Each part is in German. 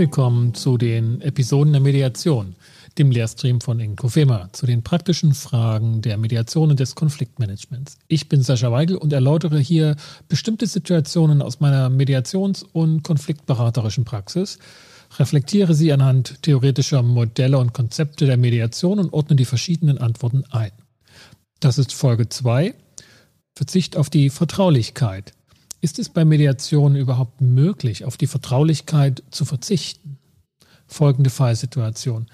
willkommen zu den Episoden der Mediation, dem Lehrstream von Inkofema, zu den praktischen Fragen der Mediation und des Konfliktmanagements. Ich bin Sascha Weigel und erläutere hier bestimmte Situationen aus meiner Mediations- und konfliktberaterischen Praxis, reflektiere sie anhand theoretischer Modelle und Konzepte der Mediation und ordne die verschiedenen Antworten ein. Das ist Folge 2, Verzicht auf die Vertraulichkeit. Ist es bei Mediation überhaupt möglich, auf die Vertraulichkeit zu verzichten? Folgende Fallsituation.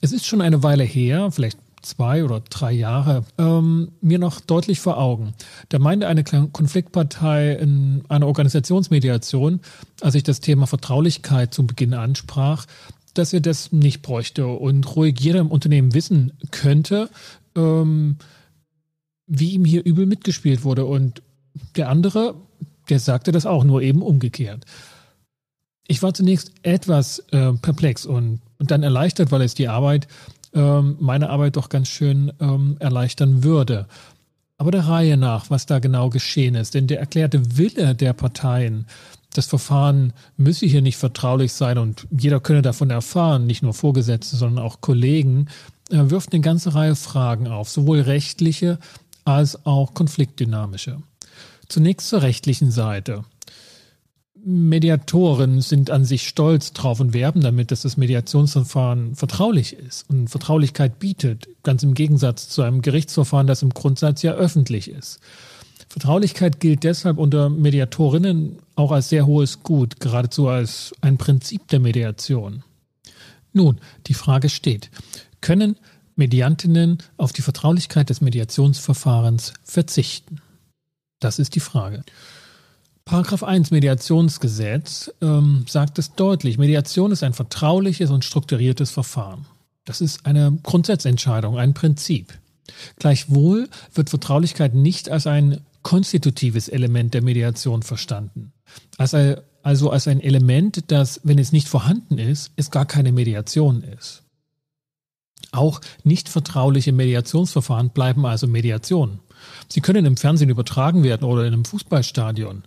Es ist schon eine Weile her, vielleicht zwei oder drei Jahre, ähm, mir noch deutlich vor Augen. Da meinte eine Konfliktpartei in einer Organisationsmediation, als ich das Thema Vertraulichkeit zu Beginn ansprach, dass er das nicht bräuchte und ruhig jeder im Unternehmen wissen könnte, ähm, wie ihm hier übel mitgespielt wurde. Und der andere der sagte das auch, nur eben umgekehrt. Ich war zunächst etwas äh, perplex und, und dann erleichtert, weil es die Arbeit, ähm, meine Arbeit doch ganz schön ähm, erleichtern würde. Aber der Reihe nach, was da genau geschehen ist, denn der erklärte Wille der Parteien, das Verfahren müsse hier nicht vertraulich sein und jeder könne davon erfahren, nicht nur Vorgesetzte, sondern auch Kollegen, äh, wirft eine ganze Reihe Fragen auf, sowohl rechtliche als auch konfliktdynamische. Zunächst zur rechtlichen Seite. Mediatoren sind an sich stolz drauf und werben damit, dass das Mediationsverfahren vertraulich ist und Vertraulichkeit bietet, ganz im Gegensatz zu einem Gerichtsverfahren, das im Grundsatz ja öffentlich ist. Vertraulichkeit gilt deshalb unter Mediatorinnen auch als sehr hohes Gut, geradezu als ein Prinzip der Mediation. Nun, die Frage steht, können Mediantinnen auf die Vertraulichkeit des Mediationsverfahrens verzichten? Das ist die Frage. Paragraph 1 Mediationsgesetz ähm, sagt es deutlich. Mediation ist ein vertrauliches und strukturiertes Verfahren. Das ist eine Grundsatzentscheidung, ein Prinzip. Gleichwohl wird Vertraulichkeit nicht als ein konstitutives Element der Mediation verstanden. Als also als ein Element, das, wenn es nicht vorhanden ist, es gar keine Mediation ist. Auch nicht vertrauliche Mediationsverfahren bleiben also Mediation. Sie können im Fernsehen übertragen werden oder in einem Fußballstadion.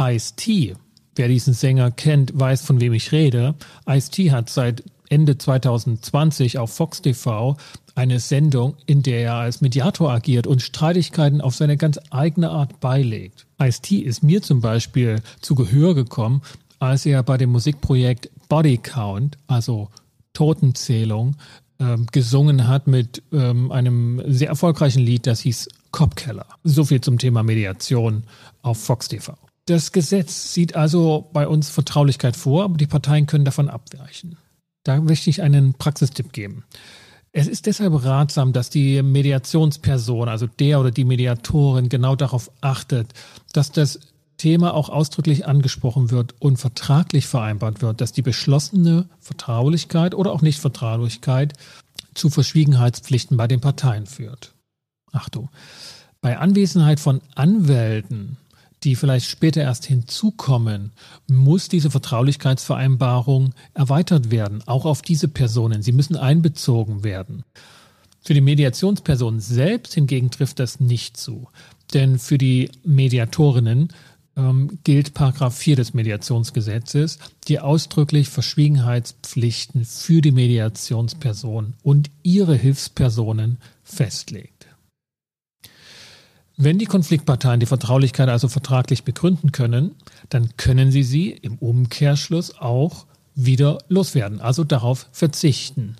Ice-T, wer diesen Sänger kennt, weiß, von wem ich rede. Ice-T hat seit Ende 2020 auf Fox TV eine Sendung, in der er als Mediator agiert und Streitigkeiten auf seine ganz eigene Art beilegt. Ice-T ist mir zum Beispiel zu Gehör gekommen, als er bei dem Musikprojekt Body Count, also Totenzählung, ähm, gesungen hat mit ähm, einem sehr erfolgreichen Lied, das hieß Kopkeller. So viel zum Thema Mediation auf Fox TV. Das Gesetz sieht also bei uns Vertraulichkeit vor, aber die Parteien können davon abweichen. Da möchte ich einen Praxistipp geben. Es ist deshalb ratsam, dass die Mediationsperson, also der oder die Mediatorin, genau darauf achtet, dass das Thema auch ausdrücklich angesprochen wird und vertraglich vereinbart wird, dass die beschlossene Vertraulichkeit oder auch Nichtvertraulichkeit zu Verschwiegenheitspflichten bei den Parteien führt. Achtung, bei Anwesenheit von Anwälten, die vielleicht später erst hinzukommen, muss diese Vertraulichkeitsvereinbarung erweitert werden, auch auf diese Personen. Sie müssen einbezogen werden. Für die Mediationsperson selbst hingegen trifft das nicht zu. Denn für die Mediatorinnen ähm, gilt Paragraph 4 des Mediationsgesetzes, die ausdrücklich Verschwiegenheitspflichten für die Mediationsperson und ihre Hilfspersonen festlegt. Wenn die Konfliktparteien die Vertraulichkeit also vertraglich begründen können, dann können sie sie im Umkehrschluss auch wieder loswerden, also darauf verzichten.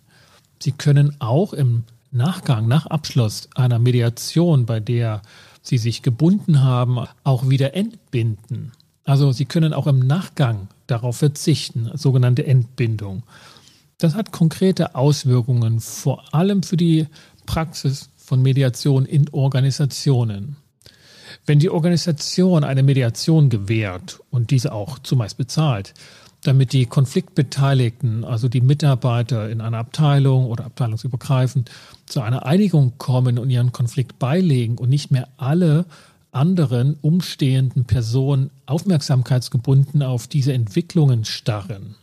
Sie können auch im Nachgang, nach Abschluss einer Mediation, bei der sie sich gebunden haben, auch wieder entbinden. Also sie können auch im Nachgang darauf verzichten, sogenannte Entbindung. Das hat konkrete Auswirkungen, vor allem für die Praxis von Mediation in Organisationen. Wenn die Organisation eine Mediation gewährt und diese auch zumeist bezahlt, damit die Konfliktbeteiligten, also die Mitarbeiter in einer Abteilung oder abteilungsübergreifend, zu einer Einigung kommen und ihren Konflikt beilegen und nicht mehr alle anderen umstehenden Personen aufmerksamkeitsgebunden auf diese Entwicklungen starren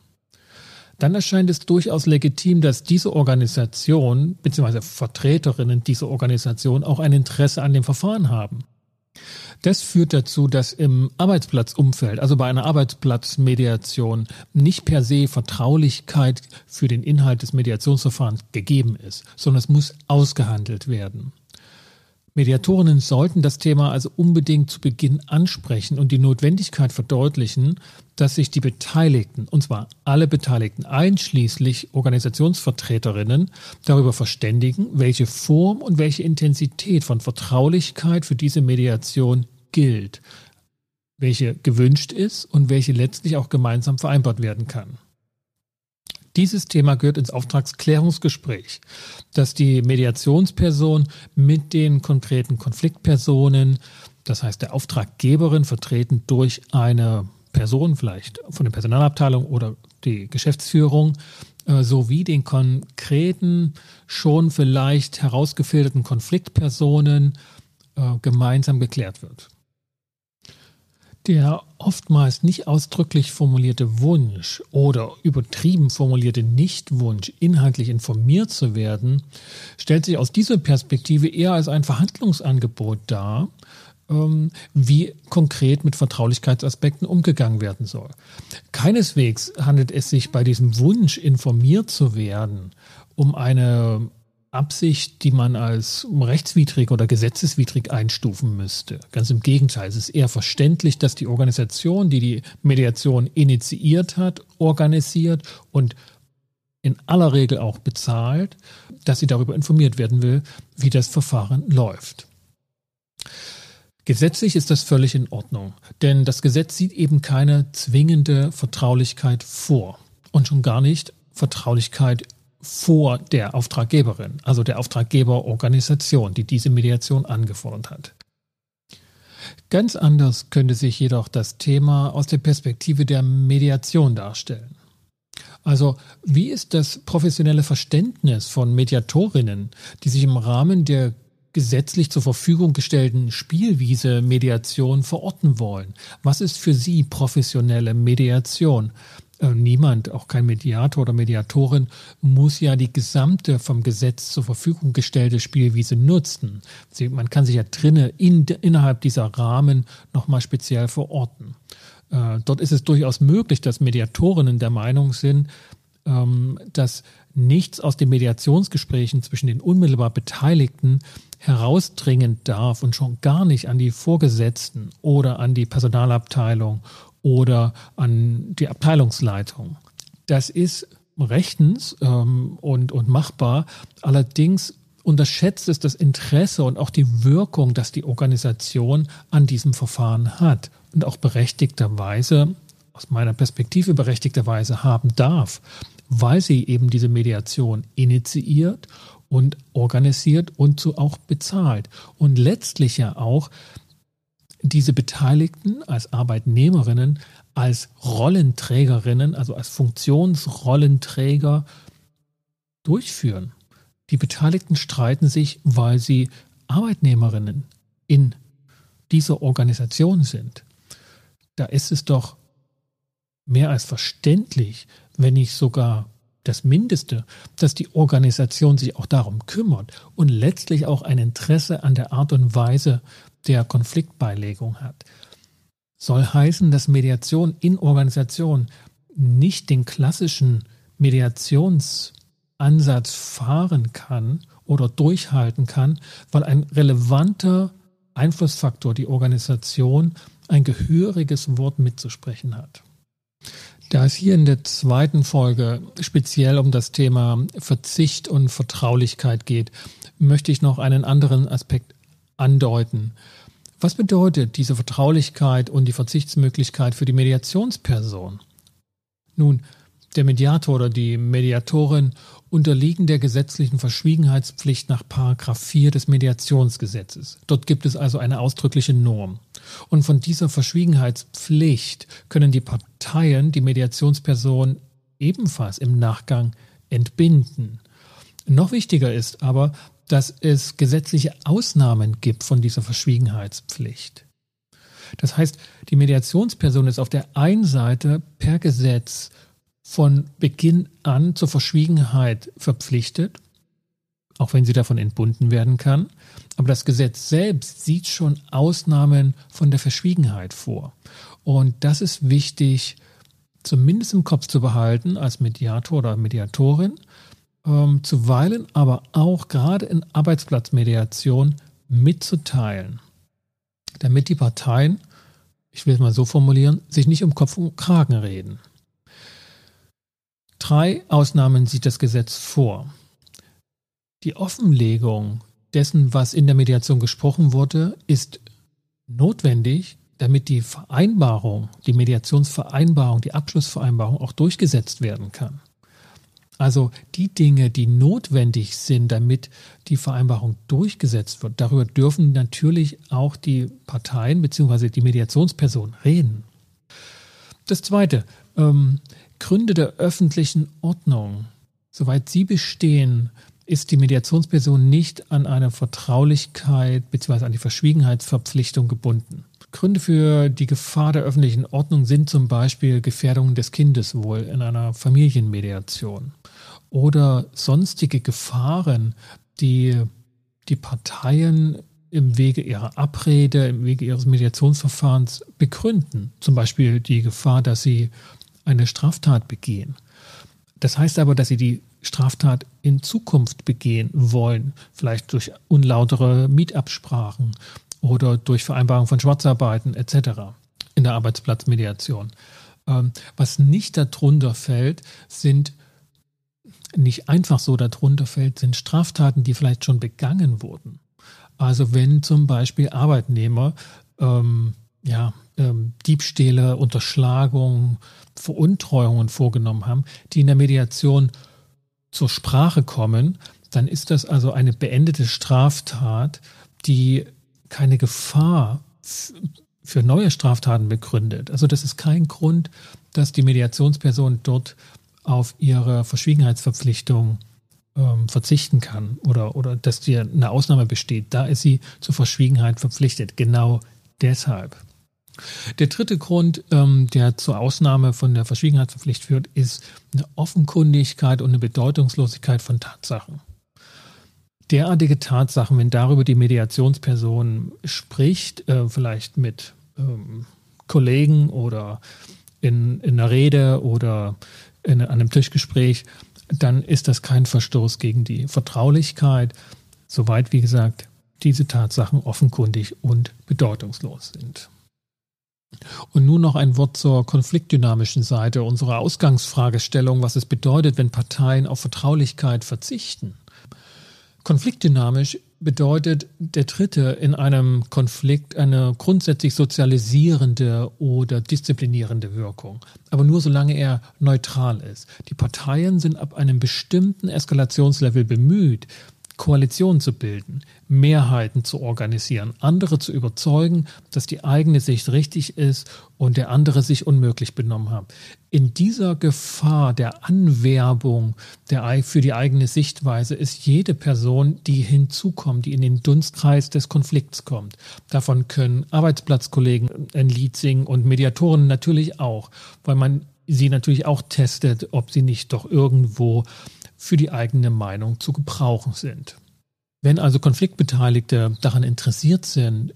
dann erscheint es durchaus legitim, dass diese Organisation bzw. Vertreterinnen dieser Organisation auch ein Interesse an dem Verfahren haben. Das führt dazu, dass im Arbeitsplatzumfeld, also bei einer Arbeitsplatzmediation, nicht per se Vertraulichkeit für den Inhalt des Mediationsverfahrens gegeben ist, sondern es muss ausgehandelt werden. Mediatorinnen sollten das Thema also unbedingt zu Beginn ansprechen und die Notwendigkeit verdeutlichen, dass sich die Beteiligten, und zwar alle Beteiligten, einschließlich Organisationsvertreterinnen, darüber verständigen, welche Form und welche Intensität von Vertraulichkeit für diese Mediation gilt, welche gewünscht ist und welche letztlich auch gemeinsam vereinbart werden kann. Dieses Thema gehört ins Auftragsklärungsgespräch, dass die Mediationsperson mit den konkreten Konfliktpersonen, das heißt der Auftraggeberin, vertreten durch eine Person, vielleicht von der Personalabteilung oder die Geschäftsführung, äh, sowie den konkreten, schon vielleicht herausgefilterten Konfliktpersonen äh, gemeinsam geklärt wird. Der oftmals nicht ausdrücklich formulierte Wunsch oder übertrieben formulierte Nichtwunsch, inhaltlich informiert zu werden, stellt sich aus dieser Perspektive eher als ein Verhandlungsangebot dar, ähm, wie konkret mit Vertraulichkeitsaspekten umgegangen werden soll. Keineswegs handelt es sich bei diesem Wunsch, informiert zu werden, um eine Absicht, die man als rechtswidrig oder gesetzeswidrig einstufen müsste. Ganz im Gegenteil, es ist eher verständlich, dass die Organisation, die die Mediation initiiert hat, organisiert und in aller Regel auch bezahlt, dass sie darüber informiert werden will, wie das Verfahren läuft. Gesetzlich ist das völlig in Ordnung, denn das Gesetz sieht eben keine zwingende Vertraulichkeit vor und schon gar nicht Vertraulichkeit vor der Auftraggeberin, also der Auftraggeberorganisation, die diese Mediation angefordert hat. Ganz anders könnte sich jedoch das Thema aus der Perspektive der Mediation darstellen. Also wie ist das professionelle Verständnis von Mediatorinnen, die sich im Rahmen der gesetzlich zur Verfügung gestellten Spielwiese Mediation verorten wollen? Was ist für Sie professionelle Mediation? Äh, niemand, auch kein Mediator oder Mediatorin, muss ja die gesamte vom Gesetz zur Verfügung gestellte Spielwiese nutzen. Sie, man kann sich ja drinnen in, innerhalb dieser Rahmen nochmal speziell verorten. Äh, dort ist es durchaus möglich, dass Mediatorinnen der Meinung sind, ähm, dass nichts aus den Mediationsgesprächen zwischen den unmittelbar Beteiligten herausdringen darf und schon gar nicht an die Vorgesetzten oder an die Personalabteilung oder an die Abteilungsleitung. Das ist rechtens ähm, und, und machbar. Allerdings unterschätzt es das Interesse und auch die Wirkung, dass die Organisation an diesem Verfahren hat und auch berechtigterweise, aus meiner Perspektive berechtigterweise haben darf, weil sie eben diese Mediation initiiert und organisiert und so auch bezahlt. Und letztlich ja auch diese Beteiligten als Arbeitnehmerinnen, als Rollenträgerinnen, also als Funktionsrollenträger durchführen. Die Beteiligten streiten sich, weil sie Arbeitnehmerinnen in dieser Organisation sind. Da ist es doch mehr als verständlich, wenn nicht sogar das Mindeste, dass die Organisation sich auch darum kümmert und letztlich auch ein Interesse an der Art und Weise der Konfliktbeilegung hat. Soll heißen, dass Mediation in Organisation nicht den klassischen Mediationsansatz fahren kann oder durchhalten kann, weil ein relevanter Einflussfaktor die Organisation ein gehöriges Wort mitzusprechen hat. Da es hier in der zweiten Folge speziell um das Thema Verzicht und Vertraulichkeit geht, möchte ich noch einen anderen Aspekt andeuten. Was bedeutet diese Vertraulichkeit und die Verzichtsmöglichkeit für die Mediationsperson? Nun, der Mediator oder die Mediatorin unterliegen der gesetzlichen Verschwiegenheitspflicht nach Paragraph 4 des Mediationsgesetzes. Dort gibt es also eine ausdrückliche Norm. Und von dieser Verschwiegenheitspflicht können die Parteien die Mediationsperson ebenfalls im Nachgang entbinden. Noch wichtiger ist aber, dass es gesetzliche Ausnahmen gibt von dieser Verschwiegenheitspflicht. Das heißt, die Mediationsperson ist auf der einen Seite per Gesetz von Beginn an zur Verschwiegenheit verpflichtet, auch wenn sie davon entbunden werden kann. Aber das Gesetz selbst sieht schon Ausnahmen von der Verschwiegenheit vor. Und das ist wichtig, zumindest im Kopf zu behalten als Mediator oder Mediatorin, ähm, zuweilen aber auch gerade in Arbeitsplatzmediation mitzuteilen, damit die Parteien, ich will es mal so formulieren, sich nicht um Kopf und Kragen reden. Drei Ausnahmen sieht das Gesetz vor. Die Offenlegung dessen, was in der Mediation gesprochen wurde, ist notwendig, damit die Vereinbarung, die Mediationsvereinbarung, die Abschlussvereinbarung auch durchgesetzt werden kann. Also die Dinge, die notwendig sind, damit die Vereinbarung durchgesetzt wird, darüber dürfen natürlich auch die Parteien bzw. die Mediationsperson reden. Das Zweite, ähm, Gründe der öffentlichen Ordnung. Soweit sie bestehen, ist die Mediationsperson nicht an eine Vertraulichkeit bzw. an die Verschwiegenheitsverpflichtung gebunden. Gründe für die Gefahr der öffentlichen Ordnung sind zum Beispiel Gefährdung des Kindeswohl in einer Familienmediation oder sonstige Gefahren, die die Parteien im Wege ihrer Abrede, im Wege ihres Mediationsverfahrens begründen. Zum Beispiel die Gefahr, dass sie eine Straftat begehen. Das heißt aber, dass sie die Straftat in Zukunft begehen wollen, vielleicht durch unlautere Mietabsprachen oder durch Vereinbarung von Schwarzarbeiten etc. in der Arbeitsplatzmediation. Ähm, was nicht darunter fällt, sind nicht einfach so darunter fällt, sind Straftaten, die vielleicht schon begangen wurden. Also wenn zum Beispiel Arbeitnehmer ähm, ja, ähm, Diebstähle, Unterschlagung, Veruntreuungen vorgenommen haben, die in der Mediation zur Sprache kommen, dann ist das also eine beendete Straftat, die keine Gefahr für neue Straftaten begründet. Also das ist kein Grund, dass die Mediationsperson dort auf ihre Verschwiegenheitsverpflichtung ähm, verzichten kann oder, oder dass dir eine Ausnahme besteht. Da ist sie zur Verschwiegenheit verpflichtet. Genau deshalb. Der dritte Grund, ähm, der zur Ausnahme von der Verschwiegenheitsverpflichtung führt, ist eine Offenkundigkeit und eine Bedeutungslosigkeit von Tatsachen. Derartige Tatsachen, wenn darüber die Mediationsperson spricht, äh, vielleicht mit ähm, Kollegen oder in, in einer Rede oder in einem Tischgespräch, dann ist das kein Verstoß gegen die Vertraulichkeit, soweit, wie gesagt, diese Tatsachen offenkundig und bedeutungslos sind. Und nun noch ein Wort zur konfliktdynamischen Seite unserer Ausgangsfragestellung, was es bedeutet, wenn Parteien auf Vertraulichkeit verzichten. Konfliktdynamisch bedeutet der Dritte in einem Konflikt eine grundsätzlich sozialisierende oder disziplinierende Wirkung, aber nur solange er neutral ist. Die Parteien sind ab einem bestimmten Eskalationslevel bemüht, Koalitionen zu bilden, Mehrheiten zu organisieren, andere zu überzeugen, dass die eigene Sicht richtig ist und der andere sich unmöglich benommen hat. In dieser Gefahr der Anwerbung der, für die eigene Sichtweise ist jede Person, die hinzukommt, die in den Dunstkreis des Konflikts kommt. Davon können Arbeitsplatzkollegen ein Lied singen und Mediatoren natürlich auch, weil man sie natürlich auch testet, ob sie nicht doch irgendwo für die eigene Meinung zu gebrauchen sind. Wenn also Konfliktbeteiligte daran interessiert sind,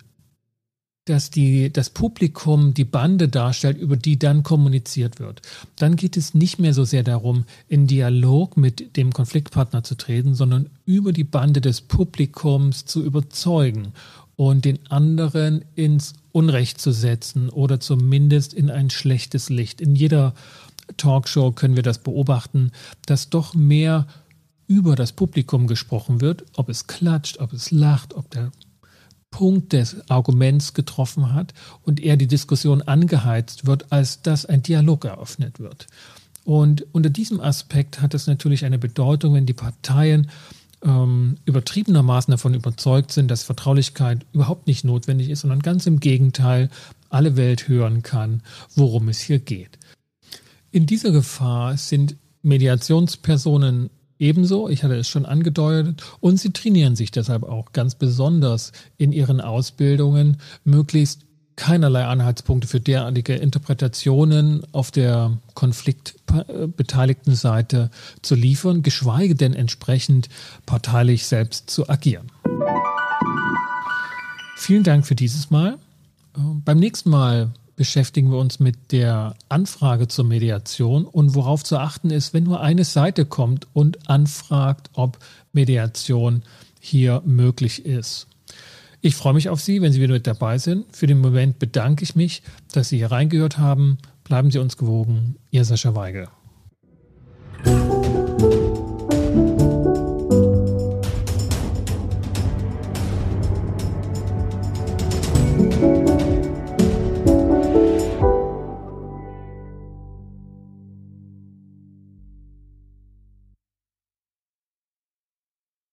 dass die, das Publikum die Bande darstellt, über die dann kommuniziert wird. Dann geht es nicht mehr so sehr darum, in Dialog mit dem Konfliktpartner zu treten, sondern über die Bande des Publikums zu überzeugen und den anderen ins Unrecht zu setzen oder zumindest in ein schlechtes Licht. In jeder Talkshow können wir das beobachten, dass doch mehr über das Publikum gesprochen wird, ob es klatscht, ob es lacht, ob der Punkt des Arguments getroffen hat und eher die Diskussion angeheizt wird, als dass ein Dialog eröffnet wird. Und unter diesem Aspekt hat es natürlich eine Bedeutung, wenn die Parteien ähm, übertriebenermaßen davon überzeugt sind, dass Vertraulichkeit überhaupt nicht notwendig ist, sondern ganz im Gegenteil alle Welt hören kann, worum es hier geht. In dieser Gefahr sind Mediationspersonen ebenso, ich hatte es schon angedeutet, und sie trainieren sich deshalb auch ganz besonders in ihren Ausbildungen, möglichst keinerlei Anhaltspunkte für derartige Interpretationen auf der konfliktbeteiligten Seite zu liefern, geschweige denn entsprechend parteilich selbst zu agieren. Vielen Dank für dieses Mal. Beim nächsten Mal beschäftigen wir uns mit der Anfrage zur Mediation und worauf zu achten ist, wenn nur eine Seite kommt und anfragt, ob Mediation hier möglich ist. Ich freue mich auf Sie, wenn Sie wieder mit dabei sind. Für den Moment bedanke ich mich, dass Sie hier reingehört haben. Bleiben Sie uns gewogen. Ihr Sascha Weigel.